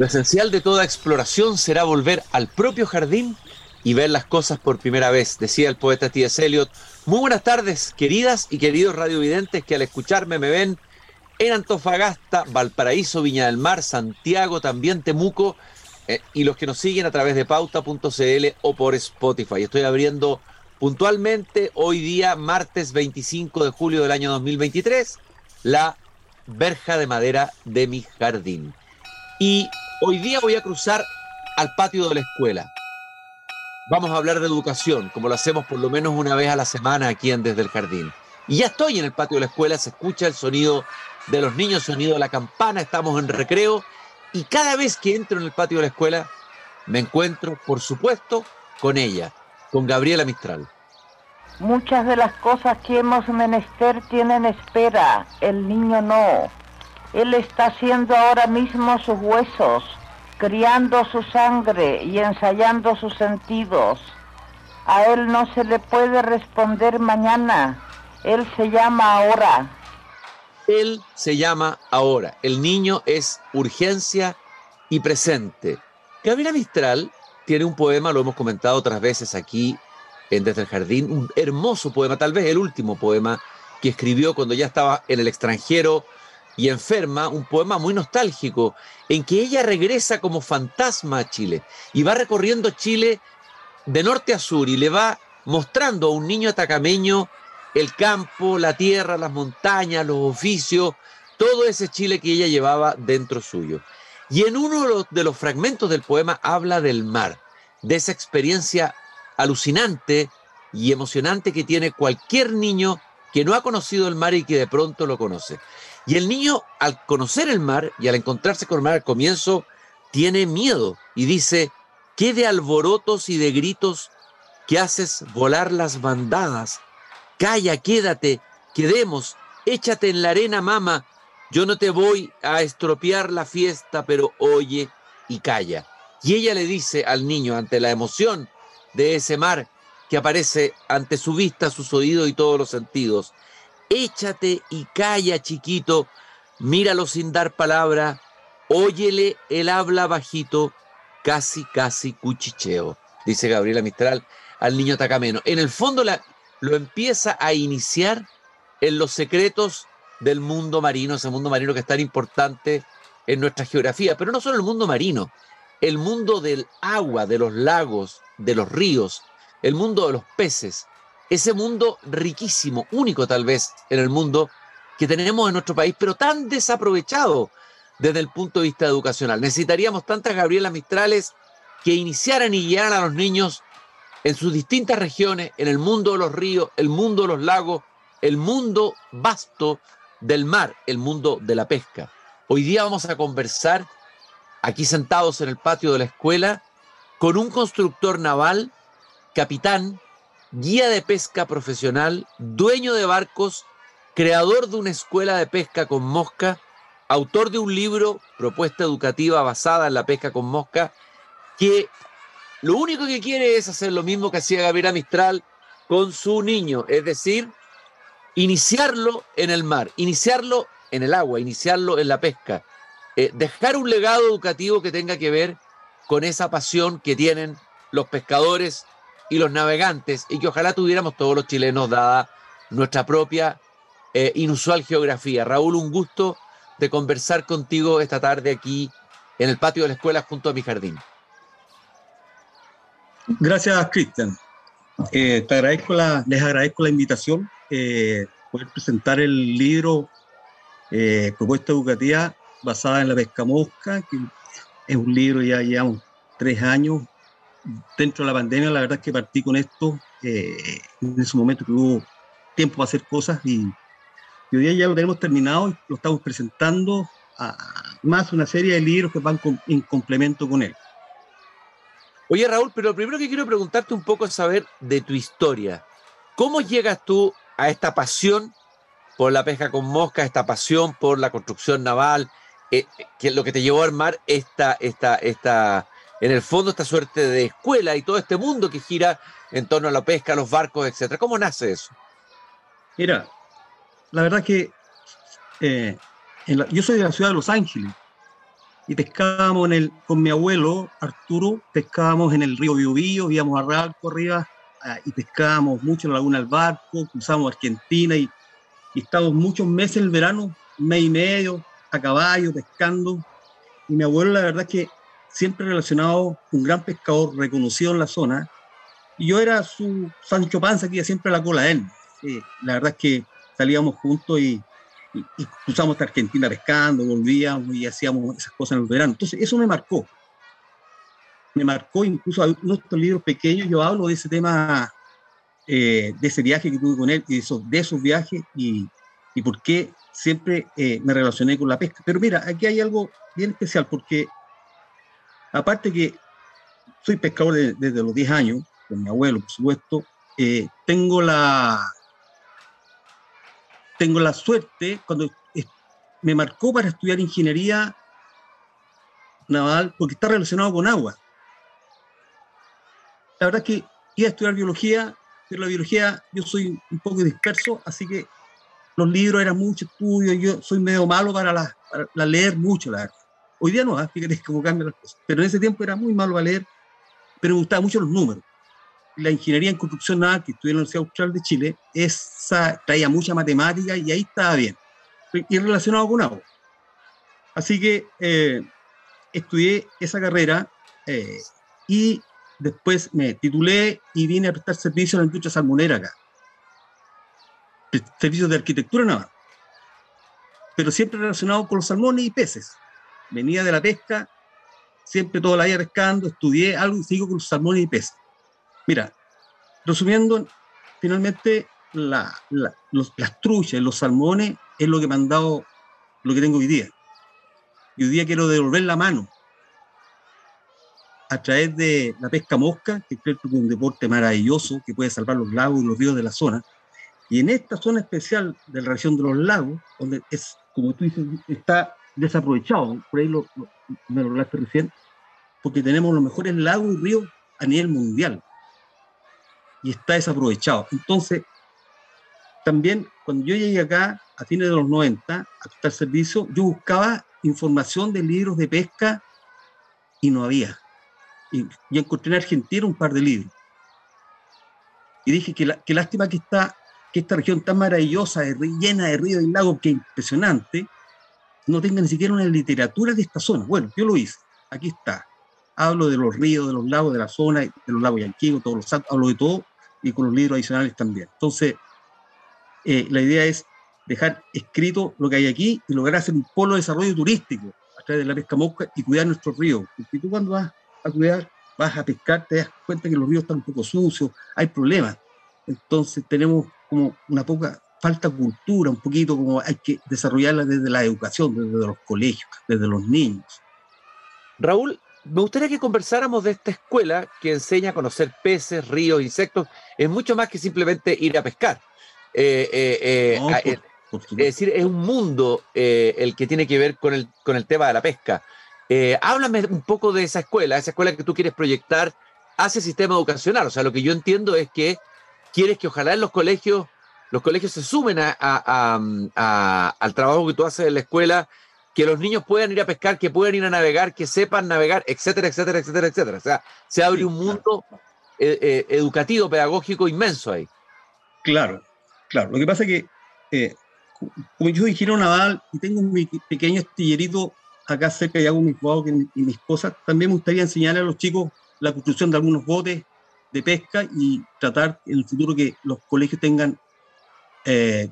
Lo esencial de toda exploración será volver al propio jardín y ver las cosas por primera vez, decía el poeta T.S. Eliot. Muy buenas tardes, queridas y queridos radiovidentes que al escucharme me ven en Antofagasta, Valparaíso, Viña del Mar, Santiago, también Temuco, eh, y los que nos siguen a través de pauta.cl o por Spotify. Estoy abriendo puntualmente hoy día, martes 25 de julio del año 2023, la verja de madera de mi jardín. Y hoy día voy a cruzar al patio de la escuela. Vamos a hablar de educación, como lo hacemos por lo menos una vez a la semana aquí en Desde el Jardín. Y ya estoy en el patio de la escuela, se escucha el sonido de los niños, sonido de la campana, estamos en recreo y cada vez que entro en el patio de la escuela me encuentro, por supuesto, con ella, con Gabriela Mistral. Muchas de las cosas que hemos menester tienen espera, el niño no. Él está haciendo ahora mismo sus huesos, criando su sangre y ensayando sus sentidos. A él no se le puede responder mañana, él se llama ahora. Él se llama ahora. El niño es urgencia y presente. Gabriela Mistral tiene un poema, lo hemos comentado otras veces aquí en Desde el Jardín, un hermoso poema, tal vez el último poema que escribió cuando ya estaba en el extranjero y enferma, un poema muy nostálgico, en que ella regresa como fantasma a Chile y va recorriendo Chile de norte a sur y le va mostrando a un niño atacameño el campo, la tierra, las montañas, los oficios, todo ese Chile que ella llevaba dentro suyo. Y en uno de los fragmentos del poema habla del mar, de esa experiencia alucinante y emocionante que tiene cualquier niño que no ha conocido el mar y que de pronto lo conoce. Y el niño, al conocer el mar y al encontrarse con el mar al comienzo, tiene miedo y dice, ¿qué de alborotos y de gritos que haces volar las bandadas Calla, quédate, quedemos, échate en la arena, mamá. Yo no te voy a estropear la fiesta, pero oye y calla. Y ella le dice al niño, ante la emoción de ese mar que aparece ante su vista, sus oídos y todos los sentidos, échate y calla, chiquito, míralo sin dar palabra, óyele, él habla bajito, casi, casi cuchicheo, dice Gabriela Mistral al niño tacameno. En el fondo la, lo empieza a iniciar en los secretos del mundo marino, ese mundo marino que es tan importante en nuestra geografía, pero no solo el mundo marino, el mundo del agua, de los lagos, de los ríos, el mundo de los peces, ese mundo riquísimo, único tal vez en el mundo que tenemos en nuestro país, pero tan desaprovechado desde el punto de vista educacional. Necesitaríamos tantas Gabrielas Mistrales que iniciaran y guiaran a los niños en sus distintas regiones, en el mundo de los ríos, el mundo de los lagos, el mundo vasto del mar, el mundo de la pesca. Hoy día vamos a conversar aquí sentados en el patio de la escuela con un constructor naval, capitán, guía de pesca profesional, dueño de barcos, creador de una escuela de pesca con mosca, autor de un libro, propuesta educativa basada en la pesca con mosca, que lo único que quiere es hacer lo mismo que hacía Gabriela Mistral con su niño, es decir, iniciarlo en el mar, iniciarlo en el agua, iniciarlo en la pesca, eh, dejar un legado educativo que tenga que ver con esa pasión que tienen los pescadores y los navegantes y que ojalá tuviéramos todos los chilenos dada nuestra propia eh, inusual geografía. Raúl, un gusto de conversar contigo esta tarde aquí en el patio de la escuela junto a mi jardín. Gracias, Cristian. Eh, te agradezco la, les agradezco la invitación, eh, poder presentar el libro eh, Propuesta Educativa basada en la pesca mosca, que es un libro ya llevamos tres años. Dentro de la pandemia, la verdad es que partí con esto en ese momento que hubo tiempo para hacer cosas y, hoy día ya lo tenemos terminado y lo estamos presentando a más una serie de libros que van en complemento con él. Oye, Raúl, pero lo primero que quiero preguntarte un poco es saber de tu historia. ¿Cómo llegas tú a esta pasión por la pesca con mosca, esta pasión por la construcción naval, eh, que es lo que te llevó a armar esta, esta, esta, en el fondo, esta suerte de escuela y todo este mundo que gira en torno a la pesca, los barcos, etcétera? ¿Cómo nace eso? Mira, la verdad que eh, yo soy de la ciudad de Los Ángeles y pescábamos en el, con mi abuelo Arturo, pescábamos en el río Biobío, íbamos a Ralco arriba ah, y pescábamos mucho en la laguna del barco, cruzamos Argentina y, y estábamos muchos meses el verano, mes y medio, a caballo, pescando. Y mi abuelo, la verdad es que siempre relacionado, un gran pescador reconocido en la zona, y yo era su Sancho Panza que iba siempre a la cola de él. la verdad es que salíamos juntos y, y, cruzamos hasta Argentina pescando, volvíamos y hacíamos esas cosas en el verano. Entonces, eso me marcó. Me marcó incluso en estos libros pequeños, yo hablo de ese tema, eh, de ese viaje que tuve con él, y de esos, de esos viajes y, y por qué siempre eh, me relacioné con la pesca. Pero mira, aquí hay algo bien especial, porque aparte que soy pescador desde los 10 años, con mi abuelo, por supuesto, eh, tengo la tengo la suerte, cuando me marcó para estudiar ingeniería naval, porque está relacionado con agua. La verdad es que iba a estudiar biología, pero la biología yo soy un poco disperso, así que los libros eran mucho estudio, yo soy medio malo para, la, leer mucho, la verdad. Hoy día no, ¿eh? fíjate cómo cambian las cosas. Pero en ese tiempo era muy malo a leer, pero me gustaban mucho los números la ingeniería en construcción naval que estudié en la Universidad Austral de Chile, esa traía mucha matemática y ahí estaba bien. Y relacionado con agua. Así que eh, estudié esa carrera eh, y después me titulé y vine a prestar servicio a la industria salmonera acá. Servicios de arquitectura naval. Pero siempre relacionado con los salmones y peces. Venía de la pesca, siempre toda la vida pescando, estudié algo y sigo con salmones y peces. Mira, resumiendo, finalmente la, los, las truchas, los salmones es lo que me han dado lo que tengo hoy día. Y hoy día quiero devolver la mano a través de la pesca mosca, que creo que es un deporte maravilloso que puede salvar los lagos y los ríos de la zona. Y en esta zona especial de la región de los lagos, donde es, como tú dices, está desaprovechado, por ahí lo, me lo hablaste recién, porque tenemos los mejores lagos y ríos a nivel mundial y está desaprovechado. Entonces, también cuando yo llegué acá a fines de los 90 a prestar servicio, yo buscaba información de libros de pesca y no había. Y, encontré en Argentina un par de libros. Y dije que, la, lástima que, está, que esta región tan maravillosa, llena de ríos y lagos, que impresionante, no tenga ni siquiera una literatura de esta zona. Bueno, yo lo hice. Aquí está. Hablo de los ríos, de los lagos de la zona, de los lagos yanquivos, todos los hablo de todo, y con los libros adicionales también. Entonces, eh, la idea es dejar escrito lo que hay aquí y lograr hacer un polo de desarrollo turístico a través de la pesca mosca y cuidar nuestros ríos. Porque tú cuando vas a cuidar, vas a pescar, te das cuenta que los ríos están un poco sucios, hay problemas. Entonces tenemos como una poca falta cultura, un poquito como hay que desarrollarla desde la educación, desde los colegios, desde los niños. Raúl, me gustaría que conversáramos de esta escuela que enseña a conocer peces, ríos, insectos. Es mucho más que simplemente ir a pescar. Eh, eh, eh, es decir, es un mundo el que tiene que ver con el, con el tema de la pesca. háblame un poco de esa escuela, esa escuela que tú quieres proyectar hacia el sistema educacional. O sea, lo que yo entiendo es que quieres que ojalá en los colegios los colegios se sumen a, al trabajo que tú haces en la escuela que los niños puedan ir a pescar, que puedan ir a navegar, que sepan navegar, etcétera, etcétera, etcétera, etcétera. O sea, se abre un mundo eh, eh, educativo, pedagógico inmenso ahí. Claro, claro. Lo que pasa es que, eh, como yo ingeniero naval y tengo un pequeño estillerito acá cerca y hago mis botes y mis cosas, también me gustaría enseñarle a los chicos la construcción de algunos botes de pesca y tratar en el futuro que los colegios tengan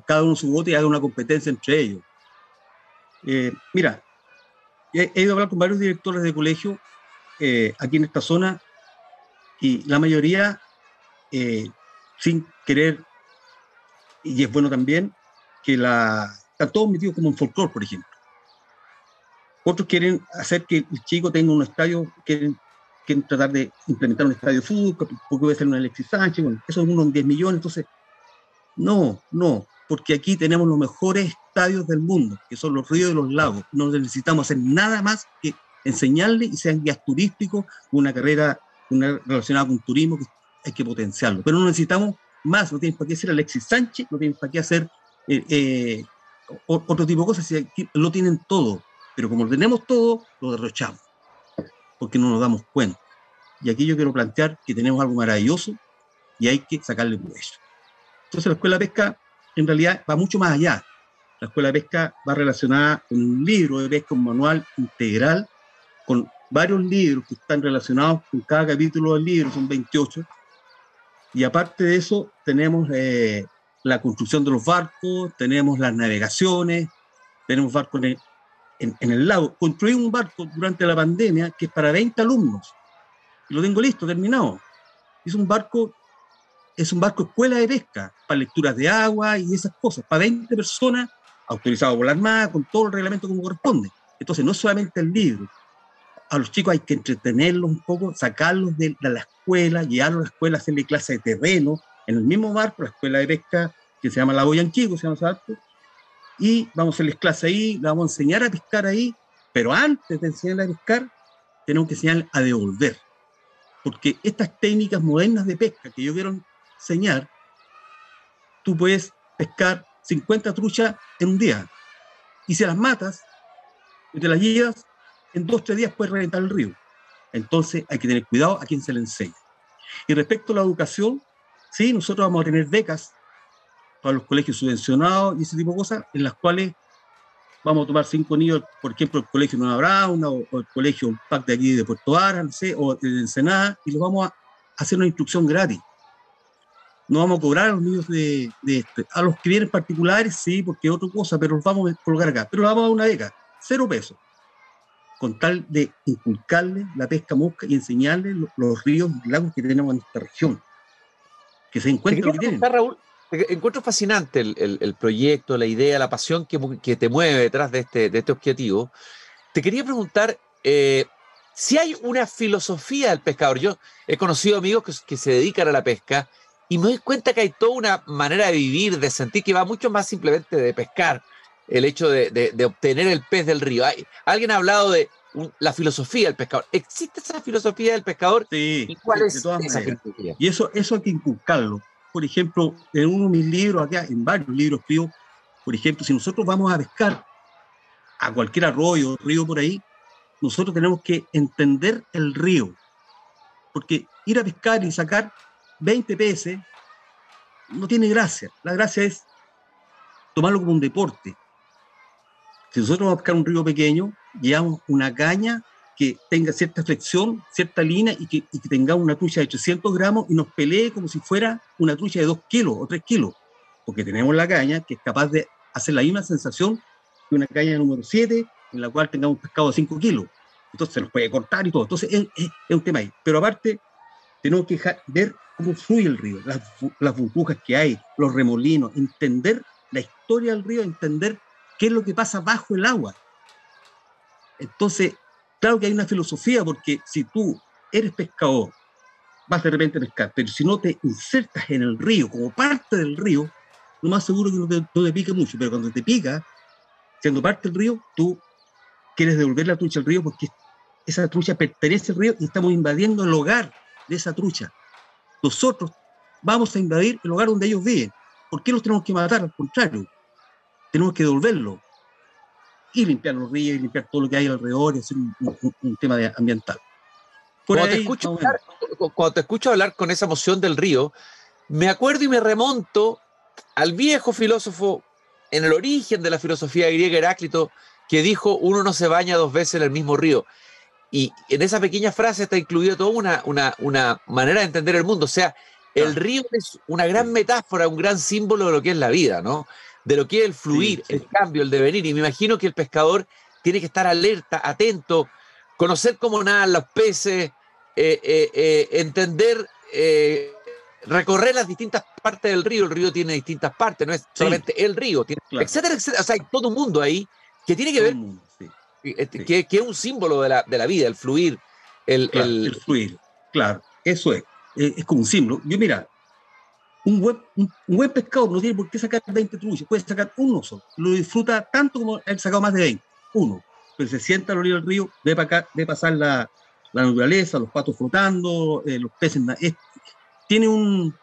cada uno su bote y haga una competencia entre ellos eh, mira, he, ido a hablar con varios directores de colegio eh, aquí en esta zona y la mayoría, eh, sin querer, y es bueno también, que la, están todos metidos como en folclore, por ejemplo. Otros quieren hacer que el chico tenga un estadio, quieren, quieren tratar de implementar un estadio de fútbol, porque puede ser un Alexis Sánchez, bueno, eso es unos 10 millones, entonces, no, no, porque aquí tenemos los mejores estadios del mundo, que son los ríos y los lagos. No necesitamos hacer nada más que enseñarle y sean guías turísticos, una carrera una, relacionada con turismo que hay que potenciarlo. Pero no necesitamos más, no tienen para qué hacer Alexis Sánchez, no tienen para qué hacer eh, eh, otro tipo de cosas, lo tienen todo. Pero como lo tenemos todo, lo derrochamos, porque no nos damos cuenta. Y aquí yo quiero plantear que tenemos algo maravilloso y hay que sacarle provecho. Entonces la escuela de pesca en realidad va mucho más allá. La escuela de pesca va relacionada con un libro de pesca, un manual integral, con varios libros que están relacionados con cada capítulo del libro, son 28. Y aparte de eso, tenemos eh, la construcción de los barcos, tenemos las navegaciones, tenemos barcos en el, en, el lago. Construí un barco durante la pandemia que es para 20 alumnos. Y lo tengo listo, terminado. Es un barco, es un barco escuela de pesca, para lecturas de agua y esas cosas, para 20 personas, autorizado por la Armada, con todo el reglamento como corresponde. Entonces, no solamente el libro, a los chicos hay que entretenerlos un poco, sacarlos de, la escuela, llevarlos a la escuela, hacerle clase de terreno, en el mismo barco, la escuela de pesca que se llama La Boyanquico, se llama barco, y vamos a hacerles clase ahí, la vamos a enseñar a pescar ahí, pero antes de enseñarles a pescar, tenemos que enseñarles a devolver. Porque estas técnicas modernas de pesca que yo quiero enseñar, tú puedes pescar 50 truchas en un día. Y si las matas y te las llevas, en dos o tres días puedes reventar el río. Entonces hay que tener cuidado a quien se le enseña. Y respecto a la educación, sí, nosotros vamos a tener becas para los colegios subvencionados y ese tipo de cosas, en las cuales vamos a tomar cinco niños, por ejemplo, el colegio Nueva Brauna o, el colegio PAC de aquí de Puerto Ara, no sé, o de Ensenada, y les vamos a hacer una instrucción gratis. No vamos a cobrar a los niños de, de este. A los que vienen particulares, sí, porque es otra cosa, pero los vamos a colocar acá. Pero les vamos a dar una beca, cero pesos con tal de inculcarle la pesca mosca y enseñarle los, ríos y lagos que tenemos en esta región. Que se encuentren que tienen. Raúl, encuentro fascinante el, proyecto, la idea, la pasión que, te mueve detrás de este, de este objetivo. Te quería preguntar eh, si hay una filosofía del pescador. Yo he conocido amigos que, se dedican a la pesca y me doy cuenta que hay toda una manera de vivir, de sentir que va mucho más simplemente de pescar el hecho de, obtener el pez del río. alguien ha hablado de la filosofía del pescador. ¿Existe esa filosofía del pescador? Sí, ¿Y cuál es esa filosofía? Y eso, eso hay que inculcarlo. Por ejemplo, en uno de mis libros, acá, en varios libros escribo, por ejemplo, si nosotros vamos a pescar a cualquier arroyo, río por ahí, nosotros tenemos que entender el río. Porque ir a pescar y sacar 20 peces no tiene gracia. La gracia es tomarlo como un deporte. Si nosotros vamos a pescar un río pequeño, llevamos una caña que tenga cierta flexión, cierta línea y que, tenga una trucha de 800 gramos y nos pelee como si fuera una trucha de 2 kilos o 3 kilos, porque tenemos la caña que es capaz de hacer la misma sensación que una caña número 7 en la cual tengamos un pescado de 5 kilos. Entonces se nos puede cortar y todo. Entonces es, un tema ahí. Pero aparte, tenemos que ver cómo fluye el río, las, las burbujas que hay, los remolinos, entender la historia del río, entender qué es lo que pasa bajo el agua. Entonces, claro que hay una filosofía, porque si tú eres pescador, vas de repente a pescar, pero si no te insertas en el río, como parte del río, lo más seguro que no te, no pique mucho, pero cuando te pica, siendo parte del río, tú quieres devolver la trucha al río porque esa trucha pertenece al río y estamos invadiendo el hogar de esa trucha. Nosotros vamos a invadir el hogar donde ellos viven. ¿Por qué los tenemos que matar? Al contrario, tenemos que devolverlo y limpiar los ríos y limpiar todo lo que hay alrededor y hacer un, tema de ambiental. cuando, te escucho hablar, cuando te escucho hablar con esa emoción del río, me acuerdo y me remonto al viejo filósofo en el origen de la filosofía griega Heráclito, que dijo, uno no se baña dos veces en el mismo río. Y en esa pequeña frase está incluida toda una, una, una manera de entender el mundo. O sea, el río es una gran metáfora, un gran símbolo de lo que es la vida, ¿no? de lo que es el fluir, el cambio, el devenir. Y me imagino que el pescador tiene que estar alerta, atento, conocer cómo nadan los peces, eh, eh, eh, entender, recorrer las distintas partes del río. El río tiene distintas partes, no es solamente el río, tiene, etcétera, etcétera. O sea, hay todo un mundo ahí que tiene que ver, este, que, es un símbolo de la, de la vida, el fluir. El, el, fluir, claro, eso es, es como un símbolo. Yo, mira, un buen, un, buen pescador no tiene por qué sacar 20 truchas, puede sacar uno solo. Lo disfruta tanto como él sacado más de 20, uno. Pero se sienta a la orilla del río, ve, para acá, ve pasar la, la naturaleza, los patos flotando, eh, los peces. tiene, un,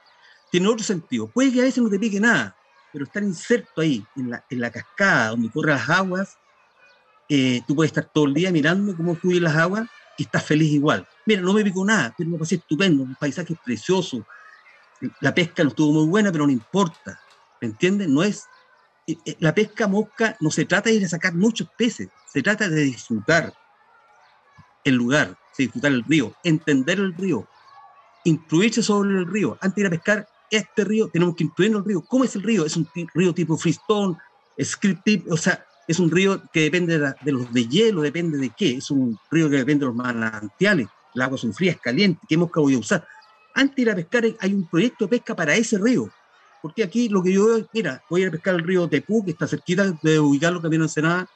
tiene otro sentido. Puede que a veces no te pique nada, pero estar inserto ahí, en la, en la cascada, donde corren las aguas, eh, tú puedes estar todo el día mirando cómo fluyen las aguas y estás feliz igual. Mira, no me picó nada, pero me pasé estupendo, un paisaje precioso. La pesca no estuvo muy buena, pero no importa. ¿Me entiendes? No es. Eh, eh, la pesca mosca no se trata de ir a sacar muchos peces, se trata de disfrutar el lugar, de disfrutar el río, entender el río, instruirse sobre el río. Antes de ir a pescar este río, tenemos que instruir el río. ¿Cómo es el río? Es un río tipo freestone, script, o sea, es un río que depende de, los de hielo, depende de qué, es un río que depende de los manantiales, el agua son frías, caliente, ¿qué mosca voy a usar? Antes de ir a pescar hay un proyecto de pesca para ese río, porque aquí lo que yo veo, mira, voy a ir a pescar el río Tepú, que está cerquita de ubicarlo camino en Senada,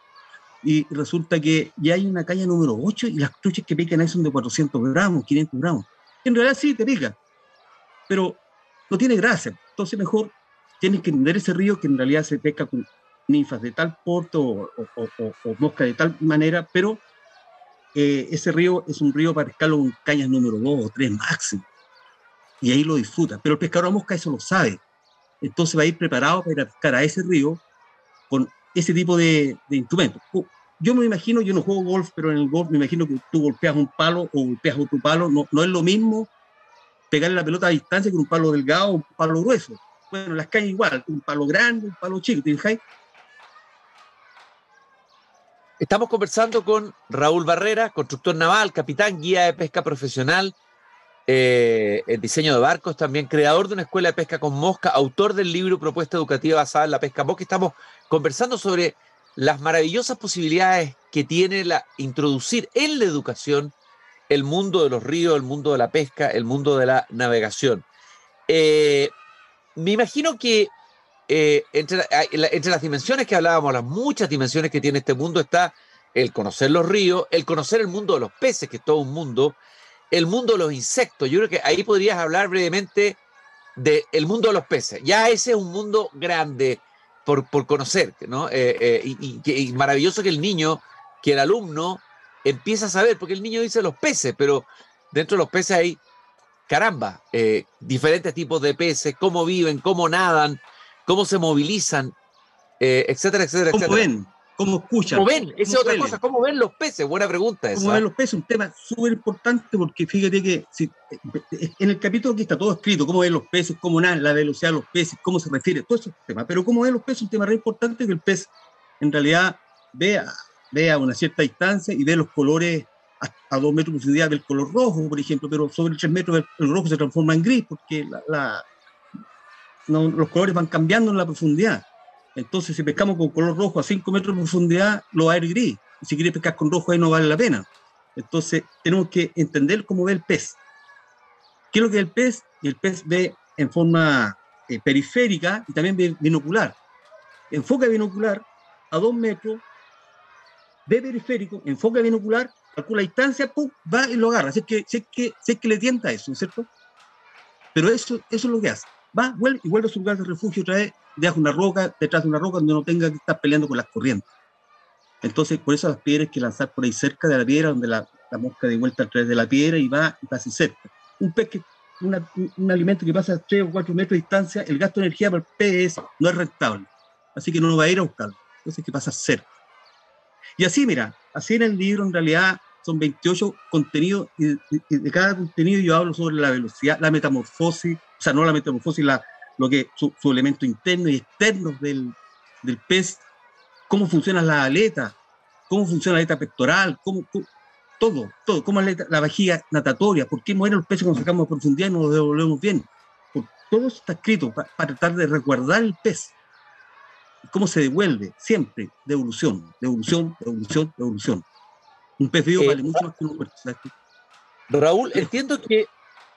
y resulta que ya hay una caña número 8 y las truchas que pican ahí son de 400 gramos, 500 gramos. En realidad sí te pica, pero no tiene gracia. Entonces mejor tienes que entender ese río que en realidad se pesca con ninfas de tal porto o, o, mosca de tal manera, pero eh, ese río es un río para pescarlo con cañas número 2 o 3 máximo. Y ahí lo disfruta. Pero el pescador a mosca eso lo sabe. Entonces va a ir preparado para ir a pescar a ese río con ese tipo de, de instrumentos. Yo me imagino, yo no juego golf, pero en el golf me imagino que tú golpeas un palo o golpeas otro palo. No, no es lo mismo pegarle la pelota a distancia que un palo delgado o un palo grueso. Bueno, las cañas igual, un palo grande, un palo chico, ¿te Estamos conversando con Raúl Barrera, constructor naval, capitán, guía de pesca profesional, eh, diseño de barcos, también creador de una escuela de pesca con mosca, autor del libro Propuesta Educativa basada en la pesca mosca. Estamos conversando sobre las maravillosas posibilidades que tiene la, introducir en la educación el mundo de los ríos, el mundo de la pesca, el mundo de la navegación. Eh, me imagino que eh, entre, las dimensiones que hablábamos, las muchas dimensiones que tiene este mundo, está el conocer los ríos, el conocer el mundo de los peces, que es todo un mundo, el mundo de los insectos. Yo creo que ahí podrías hablar brevemente del mundo de los peces. Ya ese es un mundo grande por, por conocer, ¿no? Eh, eh, y, maravilloso que el niño, que el alumno empieza a saber, porque el niño dice los peces, pero dentro de los peces hay, caramba, diferentes tipos de peces, cómo viven, cómo nadan, cómo se movilizan, eh, etcétera, etcétera, ¿Cómo ven? ¿Cómo escuchan? ¿Cómo ven? Esa es otra cosa. ¿Cómo ven los peces? Buena pregunta esa. ¿Cómo ven los peces? Un tema súper importante porque fíjate que en el capítulo aquí está todo escrito, cómo ven los peces, cómo nadan, la velocidad de los peces, cómo se refiere, todo esos temas. Pero cómo ven los peces es un tema re importante que el pez en realidad vea, vea a una cierta distancia y ve los colores a, dos metros de profundidad del color rojo, por ejemplo, pero sobre tres metros el, rojo se transforma en gris porque la, los colores van cambiando en la profundidad. Entonces, si pescamos con color rojo a 5 metros de profundidad, lo va a ir gris. Si quieres pescar con rojo, ahí no vale la pena. Entonces, tenemos que entender cómo ve el pez. ¿Qué es lo que es el pez? El pez ve en forma eh, periférica y también ve binocular. Enfoca binocular a 2 metros, ve periférico, enfoca binocular, calcula distancia, pum, va y lo agarra. Así que, sé que, sé que le tienta eso, ¿cierto? Pero eso, eso es lo que hace va, vuelve y vuelve a su lugar de refugio otra vez, deja una roca, detrás de una roca donde no tenga que estar peleando con las corrientes. Entonces, por eso las piedras hay que lanzar por ahí cerca de la piedra, donde la, la mosca de vuelta a través de la piedra y va pasa cerca. Un pez que, un alimento que pasa a 3 o 4 metros de distancia, el gasto de energía para el pez no es rentable. Así que no va a ir a buscarlo. Entonces que pasa cerca. Y así, mira, así en el libro en realidad son 28 contenidos y de cada contenido yo hablo sobre la velocidad, la metamorfosis, o sea, no la metamorfosis, la, lo que su, su elemento interno y externo del, del, pez, cómo funciona la aleta, cómo funciona la aleta pectoral, cómo, todo, todo, cómo es la, la vajilla natatoria, por qué mueren los peces cuando sacamos a profundidad y no los devolvemos bien. todo eso está escrito para, tratar de resguardar el pez. Cómo se devuelve siempre, devolución, devolución, devolución, devolución. Un pez vivo eh, vale mucho más que un muerto. Raúl, entiendo que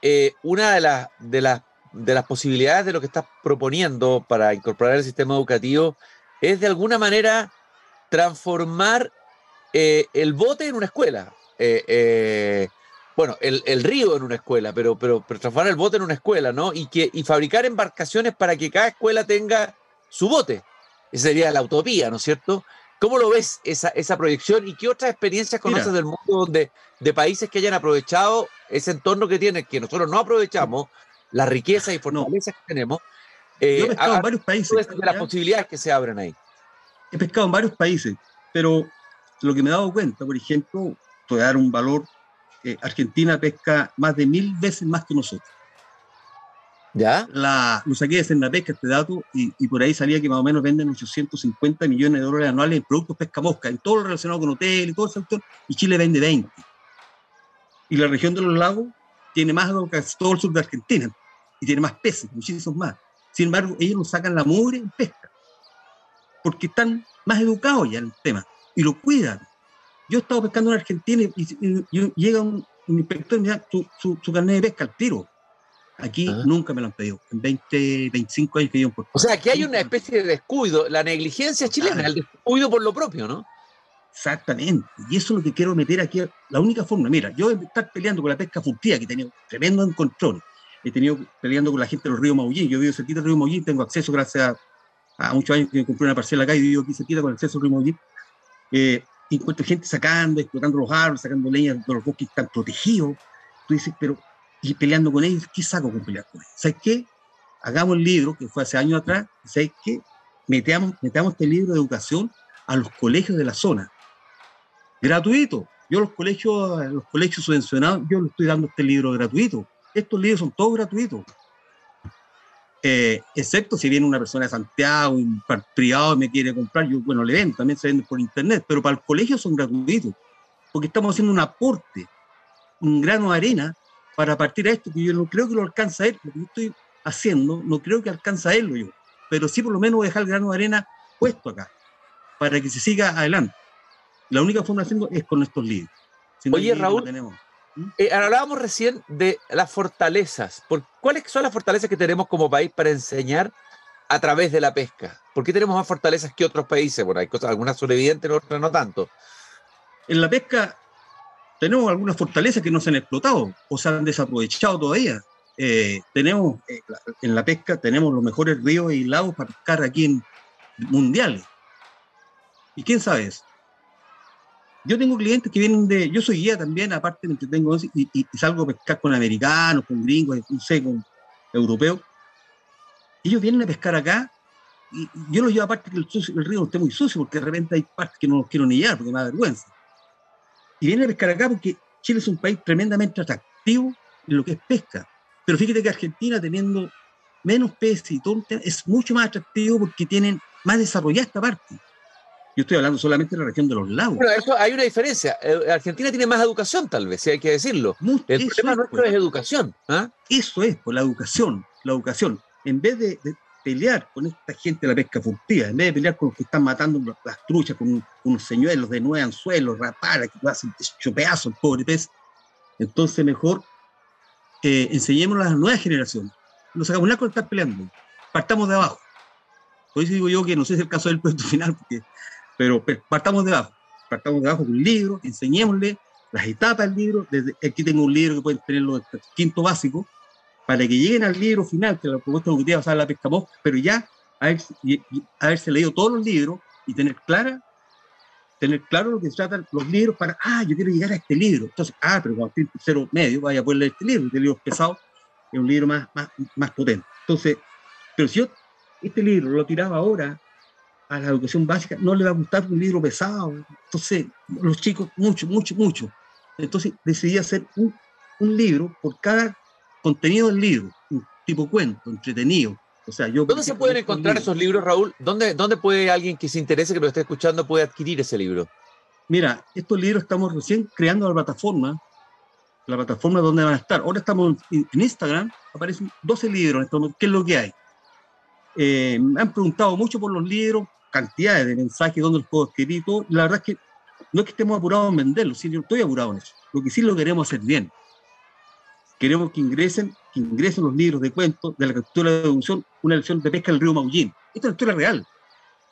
eh, una de, las de, las de las posibilidades de lo que estás proponiendo para incorporar el sistema educativo es de alguna manera transformar eh, el bote en una escuela. bueno, el, río en una escuela, pero, pero, pero, transformar el bote en una escuela, ¿no? Y, que, y fabricar embarcaciones para que cada escuela tenga su bote. Esa sería la utopía, ¿no es cierto? ¿Cómo lo ves esa, esa proyección y qué otras experiencias conoces del mundo donde, de países que hayan aprovechado ese entorno que tienen, que nosotros no aprovechamos, la riqueza y fortalezas que tenemos? Eh, Yo he pescado en varios países. De las posibilidades que se abren ahí. He pescado en varios países, pero lo que me he dado cuenta, por ejemplo, te voy a dar un valor, eh, Argentina pesca más de mil veces más que nosotros. ¿Ya? La, lo saqué de la pesca este dato y, y, por ahí salía que más o menos venden 850 millones de dólares anuales en productos pesca mosca, en todo lo relacionado con hotel y todo el sector, y Chile vende 20. Y la región de los lagos tiene más que todo el sur de Argentina y tiene más peces, muchísimos más. Sin embargo, ellos nos sacan la mugre en pesca porque están más educados ya en el tema y lo cuidan. Yo he estado pescando en Argentina y, llega un, inspector y me da su, su, carnet de pesca al tiro. Aquí ah. nunca me lo han pedido. En 20, 25 años que yo O sea, aquí hay una especie de descuido, la negligencia chilena, el descuido por lo propio, ¿no? Exactamente. Y eso es lo que quiero meter aquí. La única forma, mira, yo estar peleando con la pesca furtiva, que tenido tremendo control, he tenido peleando con la gente de los ríos Maullín. Yo vivo cerquita del río Maullín, tengo acceso gracias a, muchos años que compré una parcela acá y vivo aquí cerquita con acceso al río Maullín. Eh, encuentro gente sacando, explotando los árboles, sacando leña de los bosques que están protegidos. Tú dices, pero, y peleando con ellos, ¿qué saco con pelear con ellos? ¿Sabes qué? Hagamos el libro, que fue hace años atrás, ¿sabes qué? Metamos, metamos este libro de educación a los colegios de la zona gratuito. Yo los colegios, los colegios subvencionados, yo les estoy dando este libro gratuito. Estos libros son todos gratuitos. Eh, excepto si viene una persona de Santiago, un privado me quiere comprar, yo, bueno, le vendo, también se vende por internet, pero para el colegio son gratuitos, porque estamos haciendo un aporte, un grano de arena para partir a esto, que yo no creo que lo alcanza a él, lo que yo estoy haciendo, no creo que alcanza a él yo, pero sí por lo menos dejar el grano de arena puesto acá, para que se siga adelante. La única forma de hacerlo es con estos libros. Oye, Raúl, ¿Mm? Eh, hablábamos recién de las fortalezas. ¿Por, ¿Cuáles son las fortalezas que tenemos como país para enseñar a través de la pesca? ¿Por qué tenemos más fortalezas que otros países? Bueno, hay cosas, algunas son evidentes, otras no tanto. En la pesca tenemos algunas fortalezas que no se han explotado o se han desaprovechado todavía. Eh, tenemos eh, en la pesca tenemos los mejores ríos y lagos para pescar aquí en mundiales. ¿Y quién sabe eso? Yo tengo clientes que vienen de, yo soy guía también, aparte me entretengo y, y, salgo a pescar con americanos, con gringos, no sé, con europeos. Ellos vienen a pescar acá y yo los llevo aparte que el, el río esté muy sucio porque de repente hay partes que no los quiero ni llevar porque me da vergüenza. Y vienen a pescar acá porque Chile es un país tremendamente atractivo en lo que es pesca. Pero fíjate que Argentina, teniendo menos peces y todo, es mucho más atractivo porque tienen más desarrollada esta parte. Yo estoy hablando solamente de la región de los lagos. Pero eso hay una diferencia. Eh, Argentina tiene más educación, tal vez, si hay que decirlo. el problema nuestro pues. es educación. ¿ah? Eso es, por pues, la educación. La educación. En vez de, pelear con esta gente de la pesca furtiva, en vez de pelear con los que están matando las truchas con unos señuelos de nueve anzuelos, raparas, que hacen hecho pedazos el pobre pez, entonces mejor eh, enseñémoslo a las nuevas generaciones. No sacamos nada con estar peleando. Partamos de abajo. Por eso digo yo que no sé si es el caso del puesto final, porque pero, partamos de abajo, partamos de abajo con un libro, enseñémosle las etapas del libro, desde, aquí tengo un libro que pueden tenerlo el quinto básico, para que lleguen al libro final, que la propuesta educativa basada en la pesca pero ya haberse leído todos los libros y tener clara tener claro lo que se tratan los libros para, ah, yo quiero llegar a este libro. Entonces, ah, pero cuando estoy tercero medio, vaya a poder leer este libro, este libro es pesado, es un libro más, más, más potente. Entonces, pero si yo este libro lo tiraba ahora, a la educación básica no le va a gustar un libro pesado. Entonces, los chicos, mucho, mucho, mucho. Entonces, decidí hacer un, un libro por cada contenido del libro, un tipo cuento, entretenido. O sea, yo, ¿Dónde se pueden encontrar esos libros, Raúl? ¿Dónde, ¿Dónde puede alguien que se interese, que lo esté escuchando, puede adquirir ese libro? Mira, estos libros estamos recién creando la plataforma, la plataforma donde van a estar. Ahora estamos en Instagram, aparecen 12 libros, ¿qué es lo que hay? Eh, me han preguntado mucho por los libros, cantidades de mensajes, dónde los puedo escribir todo. La verdad es que no es que estemos apurados en venderlos, sí, yo estoy apurado en eso. Lo que sí lo queremos hacer bien. Queremos que ingresen, que ingresen los libros de cuentos de la captura de deducción, una lección de pesca del río Maullín. Esta es una historia real,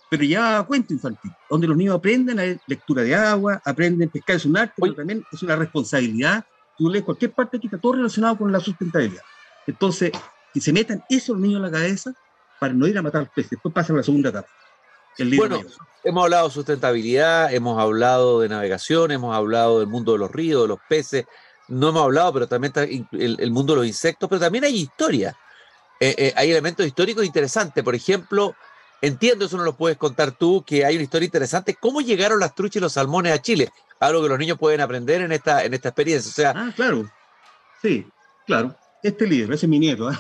pero ya cuento infantil, donde los niños aprenden a lectura de agua, aprenden a pescar, es un arte, pero también es una responsabilidad. Tú lees cualquier parte que está todo relacionado con la sustentabilidad. Entonces, que se metan eso los niños en la cabeza para no ir a matar pez. Después pasa a la segunda etapa. bueno, hemos hablado de sustentabilidad, hemos hablado de navegación, hemos hablado del mundo de los ríos, de los peces, no hemos hablado, pero también está el, mundo de los insectos, pero también hay historia. Eh, eh, hay elementos históricos interesantes. Por ejemplo, entiendo, eso no lo puedes contar tú, que hay una historia interesante. ¿Cómo llegaron las truchas y los salmones a Chile? Algo que los niños pueden aprender en esta, en esta experiencia. O sea, ah, claro. Sí, claro. Este libro, ese es mi nieto. ¿eh?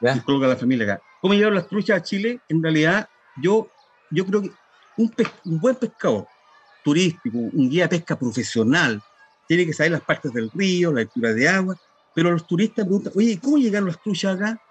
coloca la familia acá. ¿Cómo llegaron las truchas a Chile? En realidad, yo, yo creo que un, un buen pescador turístico, un guía de pesca profesional, tiene que saber las partes del río, la altura de agua, pero los turistas preguntan, oye, ¿cómo llegaron las truchas acá?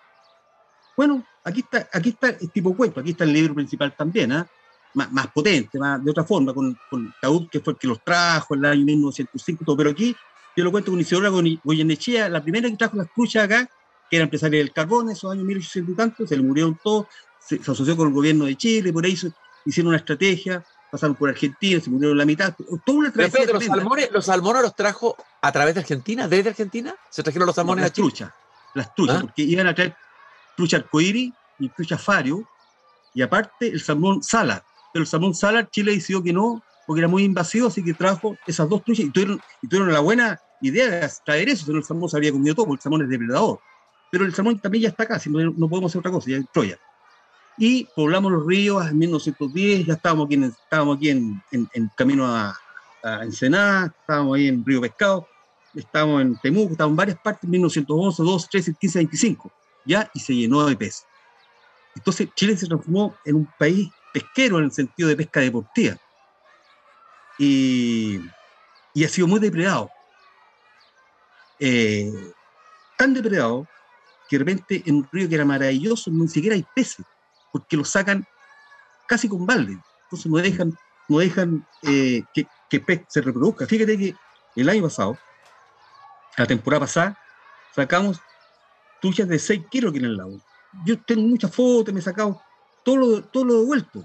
Bueno, aquí está, aquí está el tipo cuento, aquí está el libro principal también, ¿ah? más, potente, más, de otra forma, con, con Taúd, que fue el que los trajo en el año 1905, pero aquí yo lo cuento con Isidora Goyenechea, la primera que trajo las truchas acá, que era empresaria del carbón, esos años 1800 y tanto, se le murieron todos, se, asoció con el gobierno de Chile, por ahí hicieron una estrategia, pasaron por Argentina, se murieron la mitad, toda una estrategia. los, salmones, ¿Los salmones los trajo a través de Argentina, desde Argentina? ¿Se trajeron los salmones las truchas, las truchas, ¿Ah? porque iban a traer trucha arcoíris y trucha fario, y aparte el salmón sala. Pero el salmón sala, Chile decidió que no, porque era muy invasivo, así que trajo esas dos truchas y tuvieron, y tuvieron la buena idea de traer eso, si el salmón se habría comido todo, porque el salmón es depredador. Pero el salmón también ya está acá, si no, no podemos hacer otra cosa, ya en Troya. Y poblamos los ríos en 1910, ya estábamos aquí en, estábamos aquí en, en, camino a, a, Ensenada, estábamos ahí en Río Pescado, estábamos en Temuco, estábamos en varias partes en 1911, 12, 13, 15, 25 ya y se llenó de peces. Entonces Chile se transformó en un país pesquero en el sentido de pesca deportiva. Y, y ha sido muy depredado. Eh, tan depredado que de repente en un río que era maravilloso ni siquiera hay peces, porque lo sacan casi con balde. Entonces no dejan, no dejan eh, que, que se reproduzca. Fíjate que el año pasado, la temporada pasada, sacamos truchas de 6 kilos que en el lago. Yo tengo muchas fotos, me he sacado todo lo, todo lo devuelto.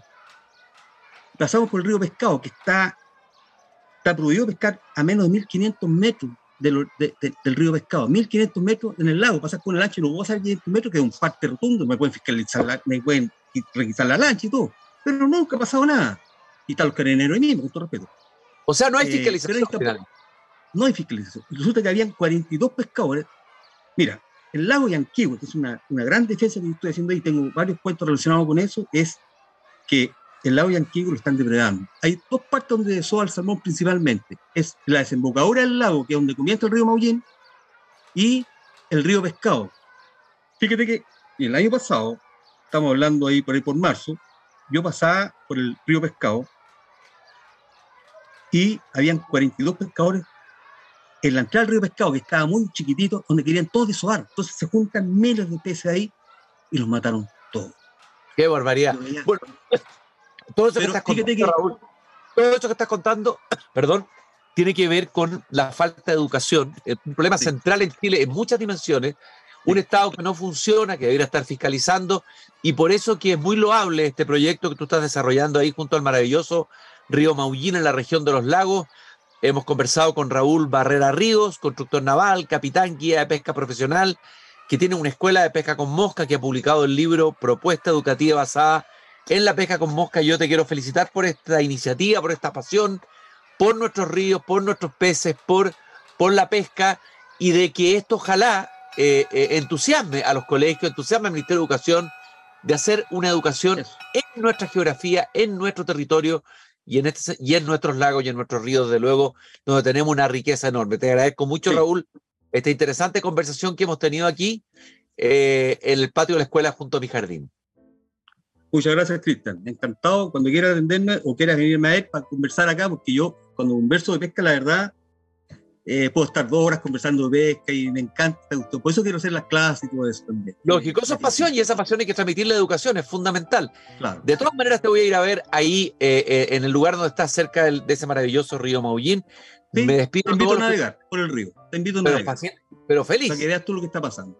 Pasamos por el río Pescado, que está, está prohibido pescar a menos de 1500 metros del río Pescado. 1500 metros en el lago, pasas con el lancha y no puedo pasar 500 metros, que es un parte rotundo, me pueden fiscalizar, la, me pueden requisar la lancha y todo. Pero nunca ha pasado nada. Y está los carabineros ahí mismo, con todo respeto. O sea, no hay eh, fiscalización. no hay fiscalización. Resulta que habían 42 pescadores. Mira, el lago Yanquihue, que es una, una, gran defensa que estoy haciendo ahí, tengo varios cuentos relacionados con eso, es que el lago Yanquihue lo están depredando. Hay dos partes donde desova el salmón principalmente. Es la desembocadura del lago, que es donde comienza el río Maullín, y el río Pescado. Fíjate que el año pasado, estamos hablando ahí por ahí por marzo, yo pasaba por el río Pescado y habían 42 pescadores en la entrada del río Pescado, que estaba muy chiquitito, donde querían todos desovar. Entonces se juntan miles de peces ahí y los mataron todos. Qué barbaridad. Bueno, todo eso, que estás contando, todo eso que estás contando, perdón, tiene que ver con la falta de educación. El problema central en Chile en muchas dimensiones. Un Estado que no funciona, que debería estar fiscalizando, y por eso que es muy loable este proyecto que tú estás desarrollando ahí junto al maravilloso río Maullín en la región de los lagos, Hemos conversado con Raúl Barrera Ríos, constructor naval, capitán, guía de pesca profesional, que tiene una escuela de pesca con mosca, que ha publicado el libro Propuesta Educativa basada en la pesca con mosca. Yo te quiero felicitar por esta iniciativa, por esta pasión, por nuestros ríos, por nuestros peces, por, por la pesca y de que esto ojalá eh, eh, entusiasme a los colegios, entusiasme al Ministerio de Educación de hacer una educación en nuestra geografía, en nuestro territorio y en, este, y en nuestros lagos y en nuestros ríos, de luego, donde tenemos una riqueza enorme. Te agradezco mucho, Raúl, esta interesante conversación que hemos tenido aquí eh, en el patio de la escuela junto a mi jardín. Muchas gracias, Cristian. Encantado cuando quieras atenderme o quieras venirme a ver para conversar acá, porque yo cuando converso de pesca, la verdad, eh, puedo estar dos horas conversando de pesca y me encanta, por eso quiero hacer las clases y todo eso también. Lógico, eso es pasión y esa pasión hay que transmitir la educación, es fundamental. De todas maneras te voy a ir a ver ahí eh, eh, en el lugar donde estás cerca de ese maravilloso río Maullín. me despido. Te invito a navegar por el río, te invito a pero navegar. pero feliz. Para que veas tú lo que está pasando.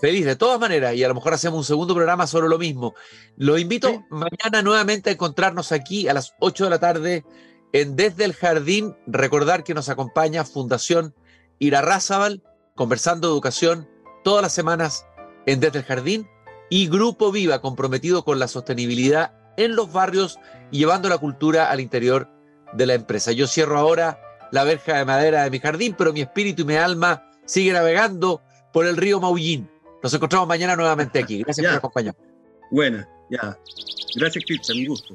Feliz, de todas maneras, y a lo mejor hacemos un segundo programa sobre lo mismo. Lo invito mañana nuevamente a encontrarnos aquí a las 8 de la tarde en Desde el Jardín. Recordar que nos acompaña Fundación Irarrázaval, conversando educación todas las semanas en Desde el Jardín, y Grupo Viva, comprometido con la sostenibilidad en los barrios y llevando la cultura al interior de la empresa. Yo cierro ahora la verja de madera de mi jardín, pero mi espíritu y mi alma sigue navegando por el río Maullín. Nos encontramos mañana nuevamente aquí. Gracias por acompañarnos. Buena, ya. Gracias, Cristian, un gusto.